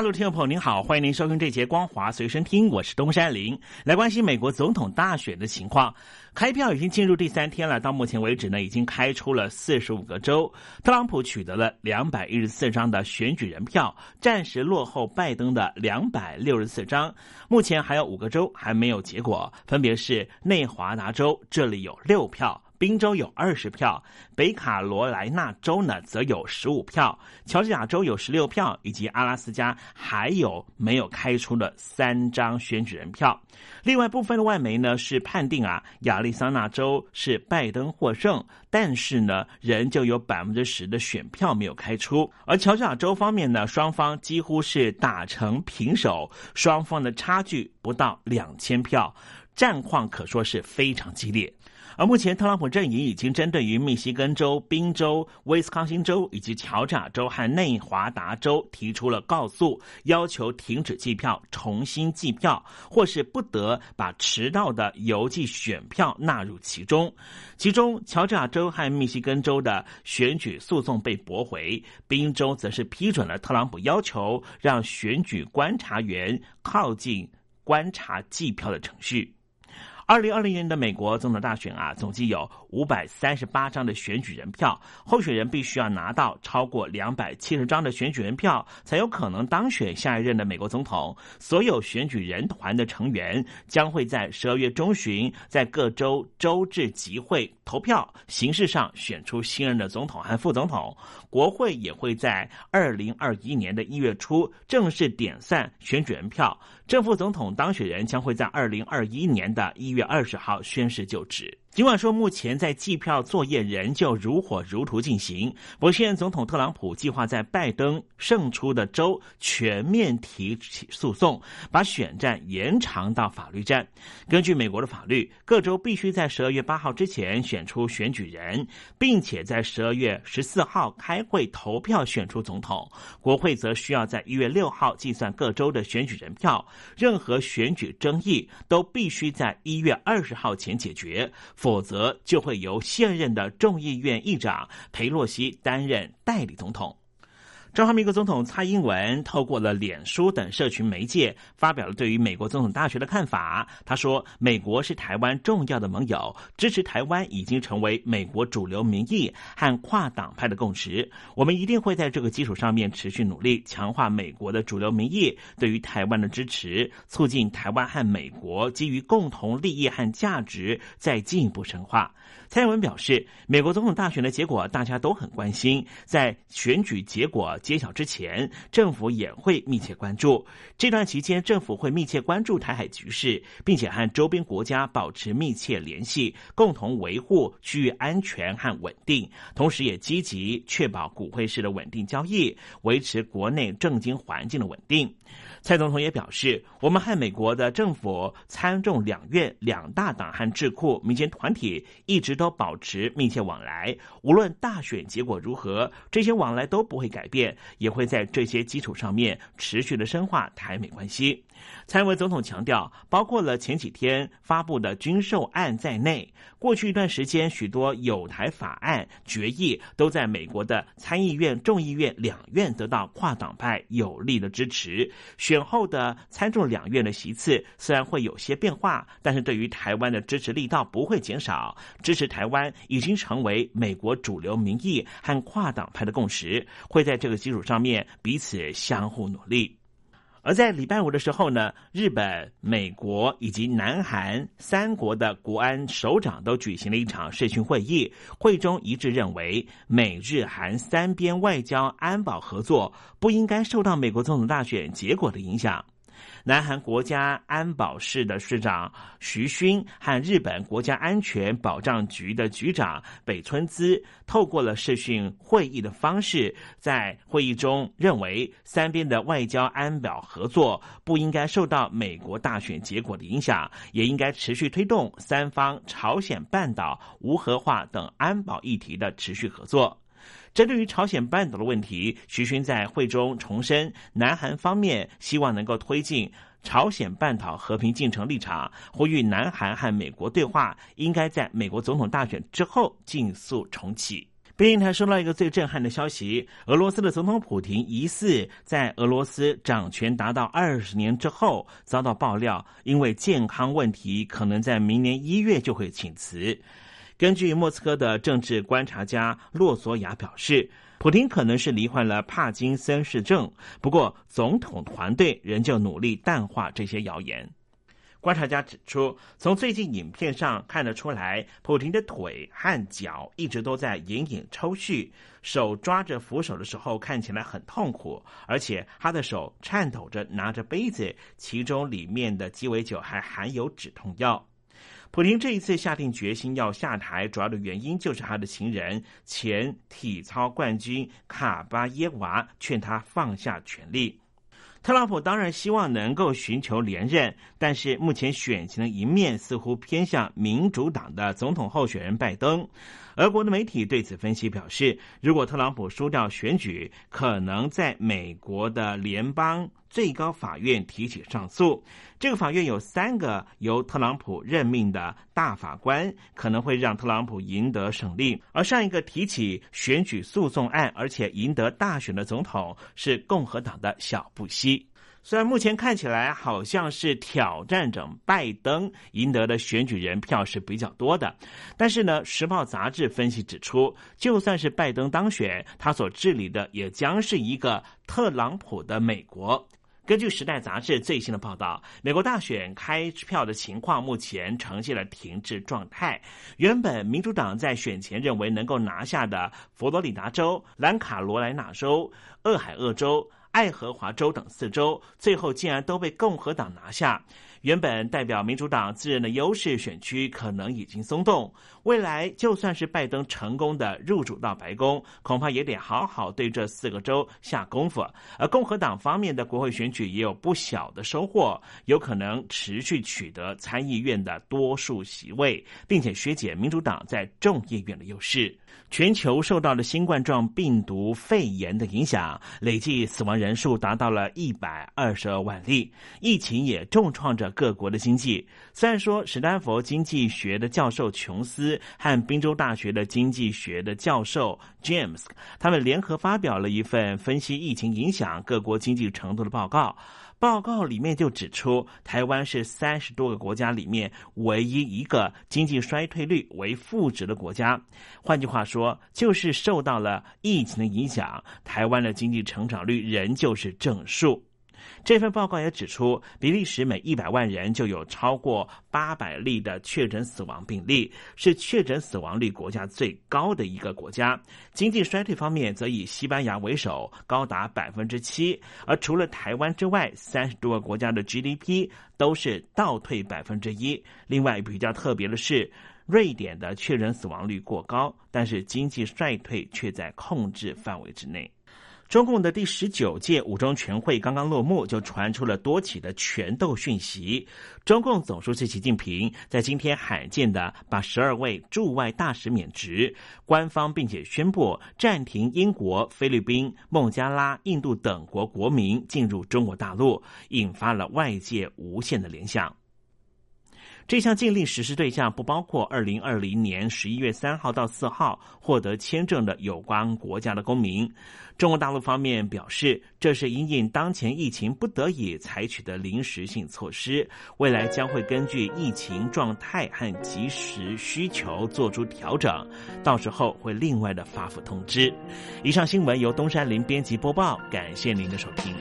陆听众朋友您好，欢迎您收听这节光华随身听，我是东山林，来关心美国总统大选的情况。开票已经进入第三天了，到目前为止呢，已经开出了四十五个州，特朗普取得了两百一十四张的选举人票，暂时落后拜登的两百六十四张。目前还有五个州还没有结果，分别是内华达州，这里有六票。宾州有二十票，北卡罗来纳州呢则有十五票，乔治亚州有十六票，以及阿拉斯加还有没有开出的三张选举人票。另外部分的外媒呢是判定啊，亚利桑那州是拜登获胜，但是呢仍旧有百分之十的选票没有开出。而乔治亚州方面呢，双方几乎是打成平手，双方的差距不到两千票，战况可说是非常激烈。而目前，特朗普阵营已经针对于密西根州、宾州、威斯康星州以及乔治亚州和内华达州提出了告诉，要求停止计票、重新计票，或是不得把迟到的邮寄选票纳入其中。其中，乔治亚州和密西根州的选举诉讼被驳回，宾州则是批准了特朗普要求让选举观察员靠近观察计票的程序。二零二零年的美国总统大选啊，总计有五百三十八张的选举人票，候选人必须要拿到超过两百七十张的选举人票，才有可能当选下一任的美国总统。所有选举人团的成员将会在十二月中旬在各州州治集会投票，形式上选出新任的总统和副总统。国会也会在二零二一年的一月初正式点散选举人票。正副总统当选人将会在二零二一年的一月二十号宣誓就职。尽管说目前在计票作业仍旧如火如荼进行，不过现总统特朗普计划在拜登胜出的州全面提起诉讼，把选战延长到法律战。根据美国的法律，各州必须在十二月八号之前选出选举人，并且在十二月十四号开会投票选出总统。国会则需要在一月六号计算各州的选举人票。任何选举争议都必须在一月二十号前解决。否则，就会由现任的众议院议长佩洛西担任代理总统。中华民国总统蔡英文透过了脸书等社群媒介，发表了对于美国总统大学的看法。他说：“美国是台湾重要的盟友，支持台湾已经成为美国主流民意和跨党派的共识。我们一定会在这个基础上面持续努力，强化美国的主流民意对于台湾的支持，促进台湾和美国基于共同利益和价值再进一步深化。”蔡英文表示：“美国总统大选的结果大家都很关心，在选举结果。”揭晓之前，政府也会密切关注。这段期间，政府会密切关注台海局势，并且和周边国家保持密切联系，共同维护区域安全和稳定。同时，也积极确保股汇市的稳定交易，维持国内政经环境的稳定。蔡总统也表示，我们和美国的政府、参众两院、两大党和智库、民间团体一直都保持密切往来。无论大选结果如何，这些往来都不会改变，也会在这些基础上面持续的深化台美关系。蔡英文总统强调，包括了前几天发布的军售案在内，过去一段时间许多有台法案决议都在美国的参议院、众议院两院得到跨党派有力的支持。选后的参众两院的席次虽然会有些变化，但是对于台湾的支持力道不会减少。支持台湾已经成为美国主流民意和跨党派的共识，会在这个基础上面彼此相互努力。而在礼拜五的时候呢，日本、美国以及南韩三国的国安首长都举行了一场视讯会议，会中一致认为，美日韩三边外交安保合作不应该受到美国总统大选结果的影响。南韩国家安保室的室长徐勋和日本国家安全保障局的局长北村滋透过了视讯会议的方式，在会议中认为，三边的外交安保合作不应该受到美国大选结果的影响，也应该持续推动三方朝鲜半岛无核化等安保议题的持续合作。针对于朝鲜半岛的问题，徐勋在会中重申，南韩方面希望能够推进朝鲜半岛和平进程立场，呼吁南韩和美国对话应该在美国总统大选之后尽速重启。北京台收到一个最震撼的消息：俄罗斯的总统普京疑似在俄罗斯掌权达到二十年之后遭到爆料，因为健康问题，可能在明年一月就会请辞。根据莫斯科的政治观察家洛索亚表示，普京可能是罹患了帕金森氏症。不过，总统团队仍旧努力淡化这些谣言。观察家指出，从最近影片上看得出来，普京的腿和脚一直都在隐隐抽搐，手抓着扶手的时候看起来很痛苦，而且他的手颤抖着拿着杯子，其中里面的鸡尾酒还含有止痛药。普京这一次下定决心要下台，主要的原因就是他的情人前体操冠军卡巴耶娃劝他放下权力。特朗普当然希望能够寻求连任，但是目前选情的一面似乎偏向民主党的总统候选人拜登。俄国的媒体对此分析表示，如果特朗普输掉选举，可能在美国的联邦。最高法院提起上诉，这个法院有三个由特朗普任命的大法官，可能会让特朗普赢得胜利。而上一个提起选举诉讼案而且赢得大选的总统是共和党的小布希。虽然目前看起来好像是挑战者拜登赢得的选举人票是比较多的，但是呢，《时报》杂志分析指出，就算是拜登当选，他所治理的也将是一个特朗普的美国。根据《时代》杂志最新的报道，美国大选开票的情况目前呈现了停滞状态。原本民主党在选前认为能够拿下的佛罗里达州、兰卡罗来纳州、俄亥俄州。爱荷华州等四州，最后竟然都被共和党拿下。原本代表民主党自认的优势选区，可能已经松动。未来就算是拜登成功的入主到白宫，恐怕也得好好对这四个州下功夫。而共和党方面的国会选举也有不小的收获，有可能持续取得参议院的多数席位，并且削减民主党在众议院的优势。全球受到了新冠状病毒肺炎的影响，累计死亡人数达到了一百二十二万例。疫情也重创着各国的经济。虽然说史丹佛经济学的教授琼斯和宾州大学的经济学的教授 James，他们联合发表了一份分析疫情影响各国经济程度的报告。报告里面就指出，台湾是三十多个国家里面唯一一个经济衰退率为负值的国家。换句话说，就是受到了疫情的影响，台湾的经济成长率仍旧是正数。这份报告也指出，比利时每一百万人就有超过八百例的确诊死亡病例，是确诊死亡率国家最高的一个国家。经济衰退方面，则以西班牙为首，高达百分之七。而除了台湾之外，三十多个国家的 GDP 都是倒退百分之一。另外比较特别的是，瑞典的确诊死亡率过高，但是经济衰退却在控制范围之内。中共的第十九届五中全会刚刚落幕，就传出了多起的权斗讯息。中共总书记习近平在今天罕见的把十二位驻外大使免职，官方并且宣布暂停英国、菲律宾、孟加拉、印度等国国民进入中国大陆，引发了外界无限的联想。这项禁令实施对象不包括二零二零年十一月三号到四号获得签证的有关国家的公民。中国大陆方面表示，这是因应当前疫情不得已采取的临时性措施，未来将会根据疫情状态和及时需求做出调整，到时候会另外的发布通知。以上新闻由东山林编辑播报，感谢您的收听。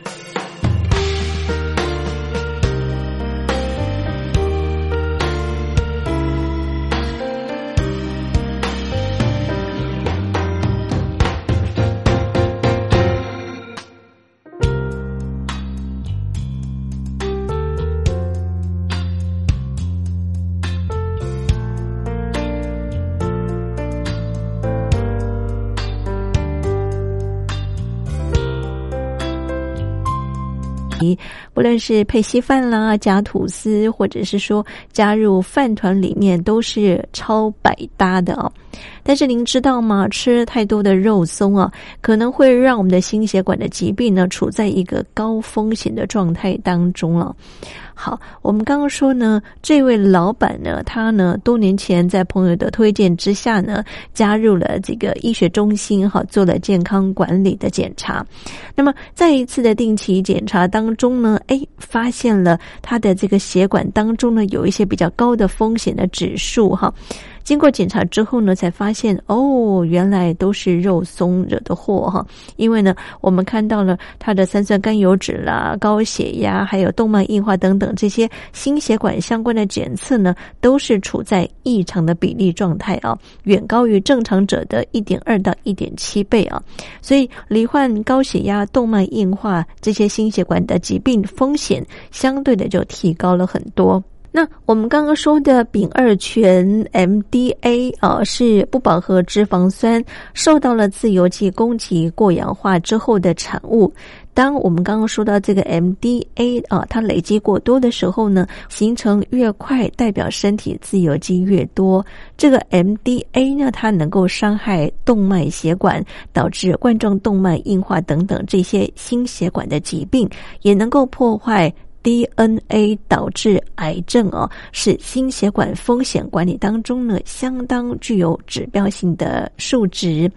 是配稀饭啦、加吐司，或者是说加入饭团里面，都是超百搭的哦。但是您知道吗？吃太多的肉松啊，可能会让我们的心血管的疾病呢，处在一个高风险的状态当中了。好，我们刚刚说呢，这位老板呢，他呢多年前在朋友的推荐之下呢，加入了这个医学中心，哈，做了健康管理的检查。那么在一次的定期检查当中呢，哎，发现了他的这个血管当中呢，有一些比较高的风险的指数，哈。经过检查之后呢，才发现哦，原来都是肉松惹的祸哈。因为呢，我们看到了他的三酸甘油脂啦、高血压，还有动脉硬化等等这些心血管相关的检测呢，都是处在异常的比例状态啊，远高于正常者的一点二到一点七倍啊。所以，罹患高血压、动脉硬化这些心血管的疾病风险，相对的就提高了很多。那我们刚刚说的丙二醛 MDA 啊，是不饱和脂肪酸受到了自由基攻击过氧化之后的产物。当我们刚刚说到这个 MDA 啊，它累积过多的时候呢，形成越快，代表身体自由基越多。这个 MDA 呢，它能够伤害动脉血管，导致冠状动脉硬化等等这些心血管的疾病，也能够破坏。DNA 导致癌症哦，是心血管风险管理当中呢相当具有指标性的数值。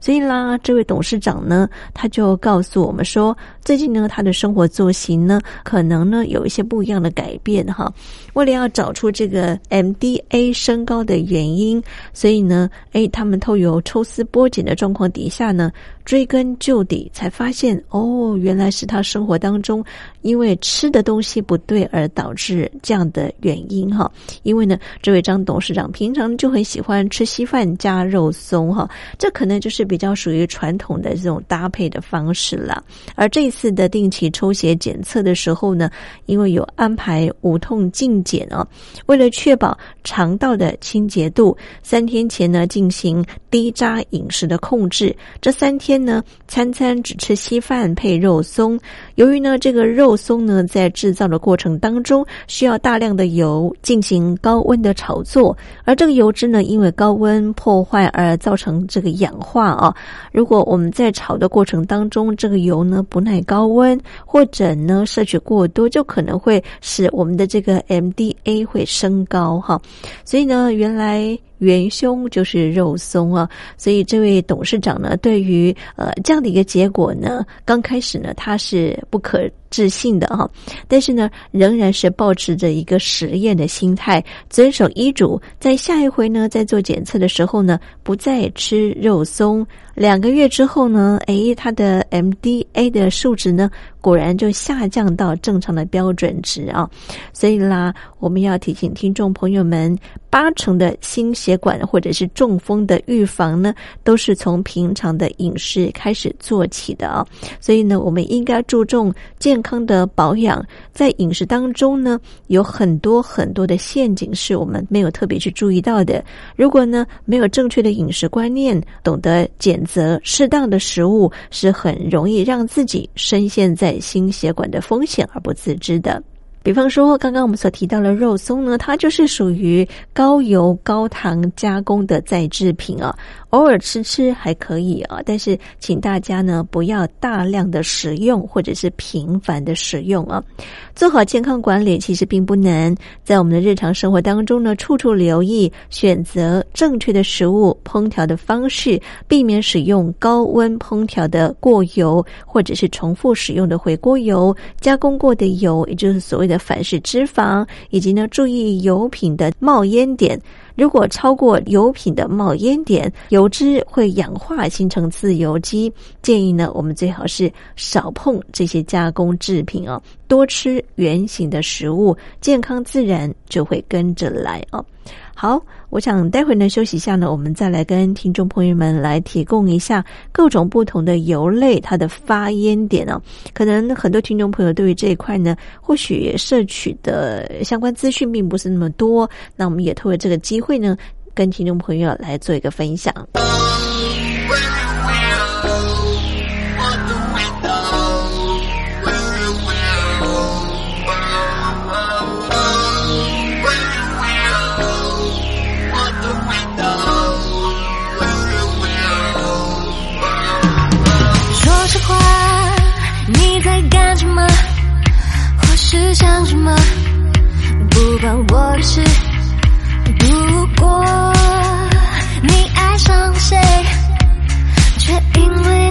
所以啦，这位董事长呢，他就告诉我们说，最近呢，他的生活作息呢，可能呢有一些不一样的改变哈。为了要找出这个 MDA 升高的原因，所以呢，哎，他们透过抽丝剥茧的状况底下呢。追根究底，才发现哦，原来是他生活当中因为吃的东西不对而导致这样的原因哈。因为呢，这位张董事长平常就很喜欢吃稀饭加肉松哈，这可能就是比较属于传统的这种搭配的方式了。而这次的定期抽血检测的时候呢，因为有安排无痛镜检啊，为了确保肠道的清洁度，三天前呢进行低渣饮食的控制，这三天。呢，餐餐只吃稀饭配肉松。由于呢，这个肉松呢，在制造的过程当中需要大量的油进行高温的炒作，而这个油脂呢，因为高温破坏而造成这个氧化啊。如果我们在炒的过程当中，这个油呢不耐高温，或者呢摄取过多，就可能会使我们的这个 MDA 会升高哈。所以呢，原来。元凶就是肉松啊，所以这位董事长呢，对于呃这样的一个结果呢，刚开始呢他是不可置信的哈，但是呢，仍然是保持着一个实验的心态，遵守医嘱，在下一回呢，在做检测的时候呢，不再吃肉松。两个月之后呢，诶，他的 MDA 的数值呢，果然就下降到正常的标准值啊。所以啦，我们要提醒听众朋友们，八成的心血管或者是中风的预防呢，都是从平常的饮食开始做起的啊。所以呢，我们应该注重健康的保养，在饮食当中呢，有很多很多的陷阱是我们没有特别去注意到的。如果呢，没有正确的饮食观念，懂得减。择适当的食物是很容易让自己深陷在心血管的风险而不自知的。比方说，刚刚我们所提到的肉松呢，它就是属于高油高糖加工的再制品啊。偶尔吃吃还可以啊，但是请大家呢不要大量的食用或者是频繁的食用啊。做好健康管理其实并不难，在我们的日常生活当中呢，处处留意选择正确的食物烹调的方式，避免使用高温烹调的过油，或者是重复使用的回锅油、加工过的油，也就是所谓的反式脂肪，以及呢注意油品的冒烟点。如果超过油品的冒烟点，油脂会氧化形成自由基。建议呢，我们最好是少碰这些加工制品哦，多吃原形的食物，健康自然就会跟着来哦。好，我想待会呢休息一下呢，我们再来跟听众朋友们来提供一下各种不同的油类它的发烟点哦。可能很多听众朋友对于这一块呢，或许摄取的相关资讯并不是那么多，那我们也透过这个机会呢，跟听众朋友来做一个分享。是想什么，不关我的事。不过你爱上谁，却因为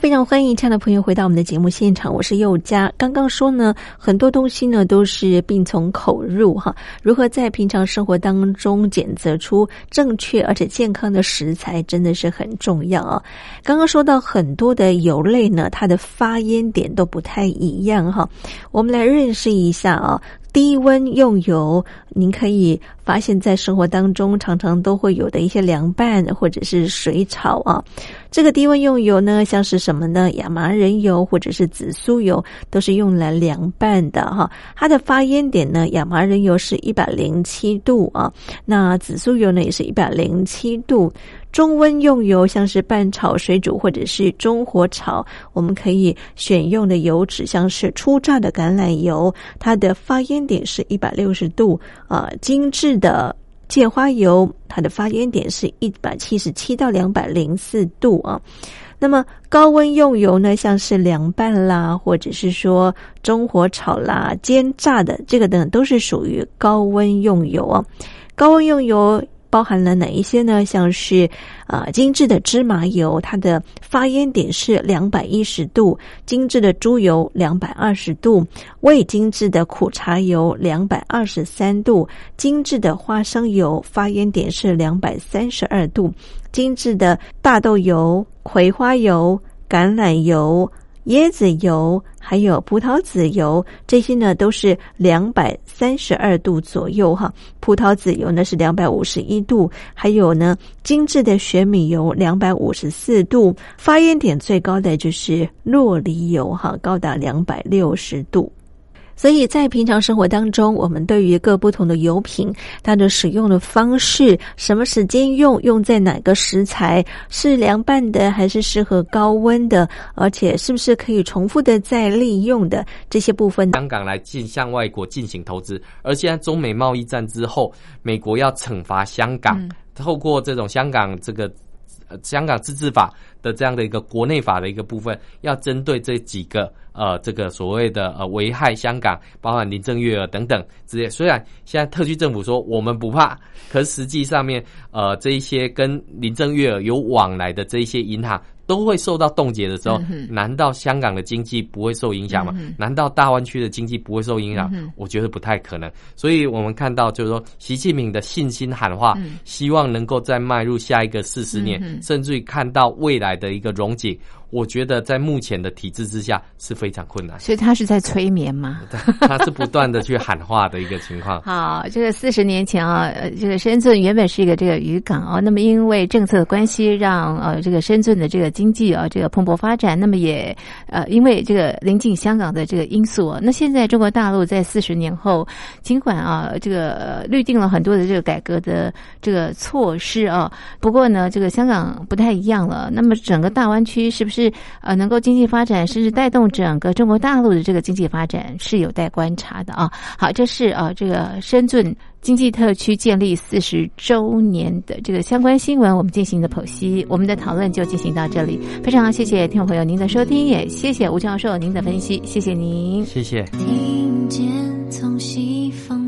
非常欢迎亲爱的朋友回到我们的节目现场，我是佑佳。刚刚说呢，很多东西呢都是病从口入哈，如何在平常生活当中检测出正确而且健康的食材，真的是很重要啊。刚刚说到很多的油类呢，它的发烟点都不太一样哈，我们来认识一下啊。低温用油，您可以发现，在生活当中常常都会有的一些凉拌或者是水炒啊。这个低温用油呢，像是什么呢？亚麻仁油或者是紫苏油，都是用来凉拌的哈。它的发烟点呢，亚麻仁油是一百零七度啊，那紫苏油呢也是一百零七度。中温用油，像是拌炒、水煮或者是中火炒，我们可以选用的油脂，像是初榨的橄榄油，它的发烟点是一百六十度啊。精致的芥花油，它的发烟点是一百七十七到两百零四度啊。那么高温用油呢，像是凉拌啦，或者是说中火炒啦、煎炸的，这个等都是属于高温用油啊。高温用油。包含了哪一些呢？像是啊，精致的芝麻油，它的发烟点是两百一十度；精致的猪油两百二十度；未精致的苦茶油两百二十三度；精致的花生油发烟点是两百三十二度；精致的大豆油、葵花油、橄榄油。椰子油还有葡萄籽油，这些呢都是两百三十二度左右哈。葡萄籽油呢是两百五十一度，还有呢精致的雪米油两百五十四度，发烟点最高的就是洛梨油哈，高达两百六十度。所以在平常生活当中，我们对于各不同的油品，它的使用的方式，什么时间用，用在哪个食材，是凉拌的还是适合高温的，而且是不是可以重复的再利用的这些部分，香港来进向外国进行投资，而现在中美贸易战之后，美国要惩罚香港，透过这种香港这个呃香港自治法的这样的一个国内法的一个部分，要针对这几个。呃，这个所谓的呃危害香港，包含林郑月娥等等这些，虽然现在特区政府说我们不怕，可实际上面，呃，这一些跟林郑月娥有往来的这一些银行。都会受到冻结的时候，难道香港的经济不会受影响吗？难道大湾区的经济不会受影响？我觉得不太可能。所以我们看到，就是说，习近平的信心喊话，希望能够再迈入下一个四十年，甚至于看到未来的一个荣景。我觉得在目前的体制之下是非常困难。所以他是在催眠吗？他是不断的去喊话的一个情况。好，这个四十年前啊，这个深圳原本是一个这个渔港啊，那么因为政策的关系，让呃这个深圳的这个。经济啊，这个蓬勃发展，那么也呃，因为这个临近香港的这个因素啊，那现在中国大陆在四十年后，尽管啊，这个律定了很多的这个改革的这个措施啊，不过呢，这个香港不太一样了。那么整个大湾区是不是呃能够经济发展，甚至带动整个中国大陆的这个经济发展，是有待观察的啊。好，这是啊，这个深圳。经济特区建立四十周年的这个相关新闻，我们进行的剖析，我们的讨论就进行到这里。非常谢谢听众朋友您的收听，也谢谢吴教授您的分析，谢谢您，谢谢。听见从西风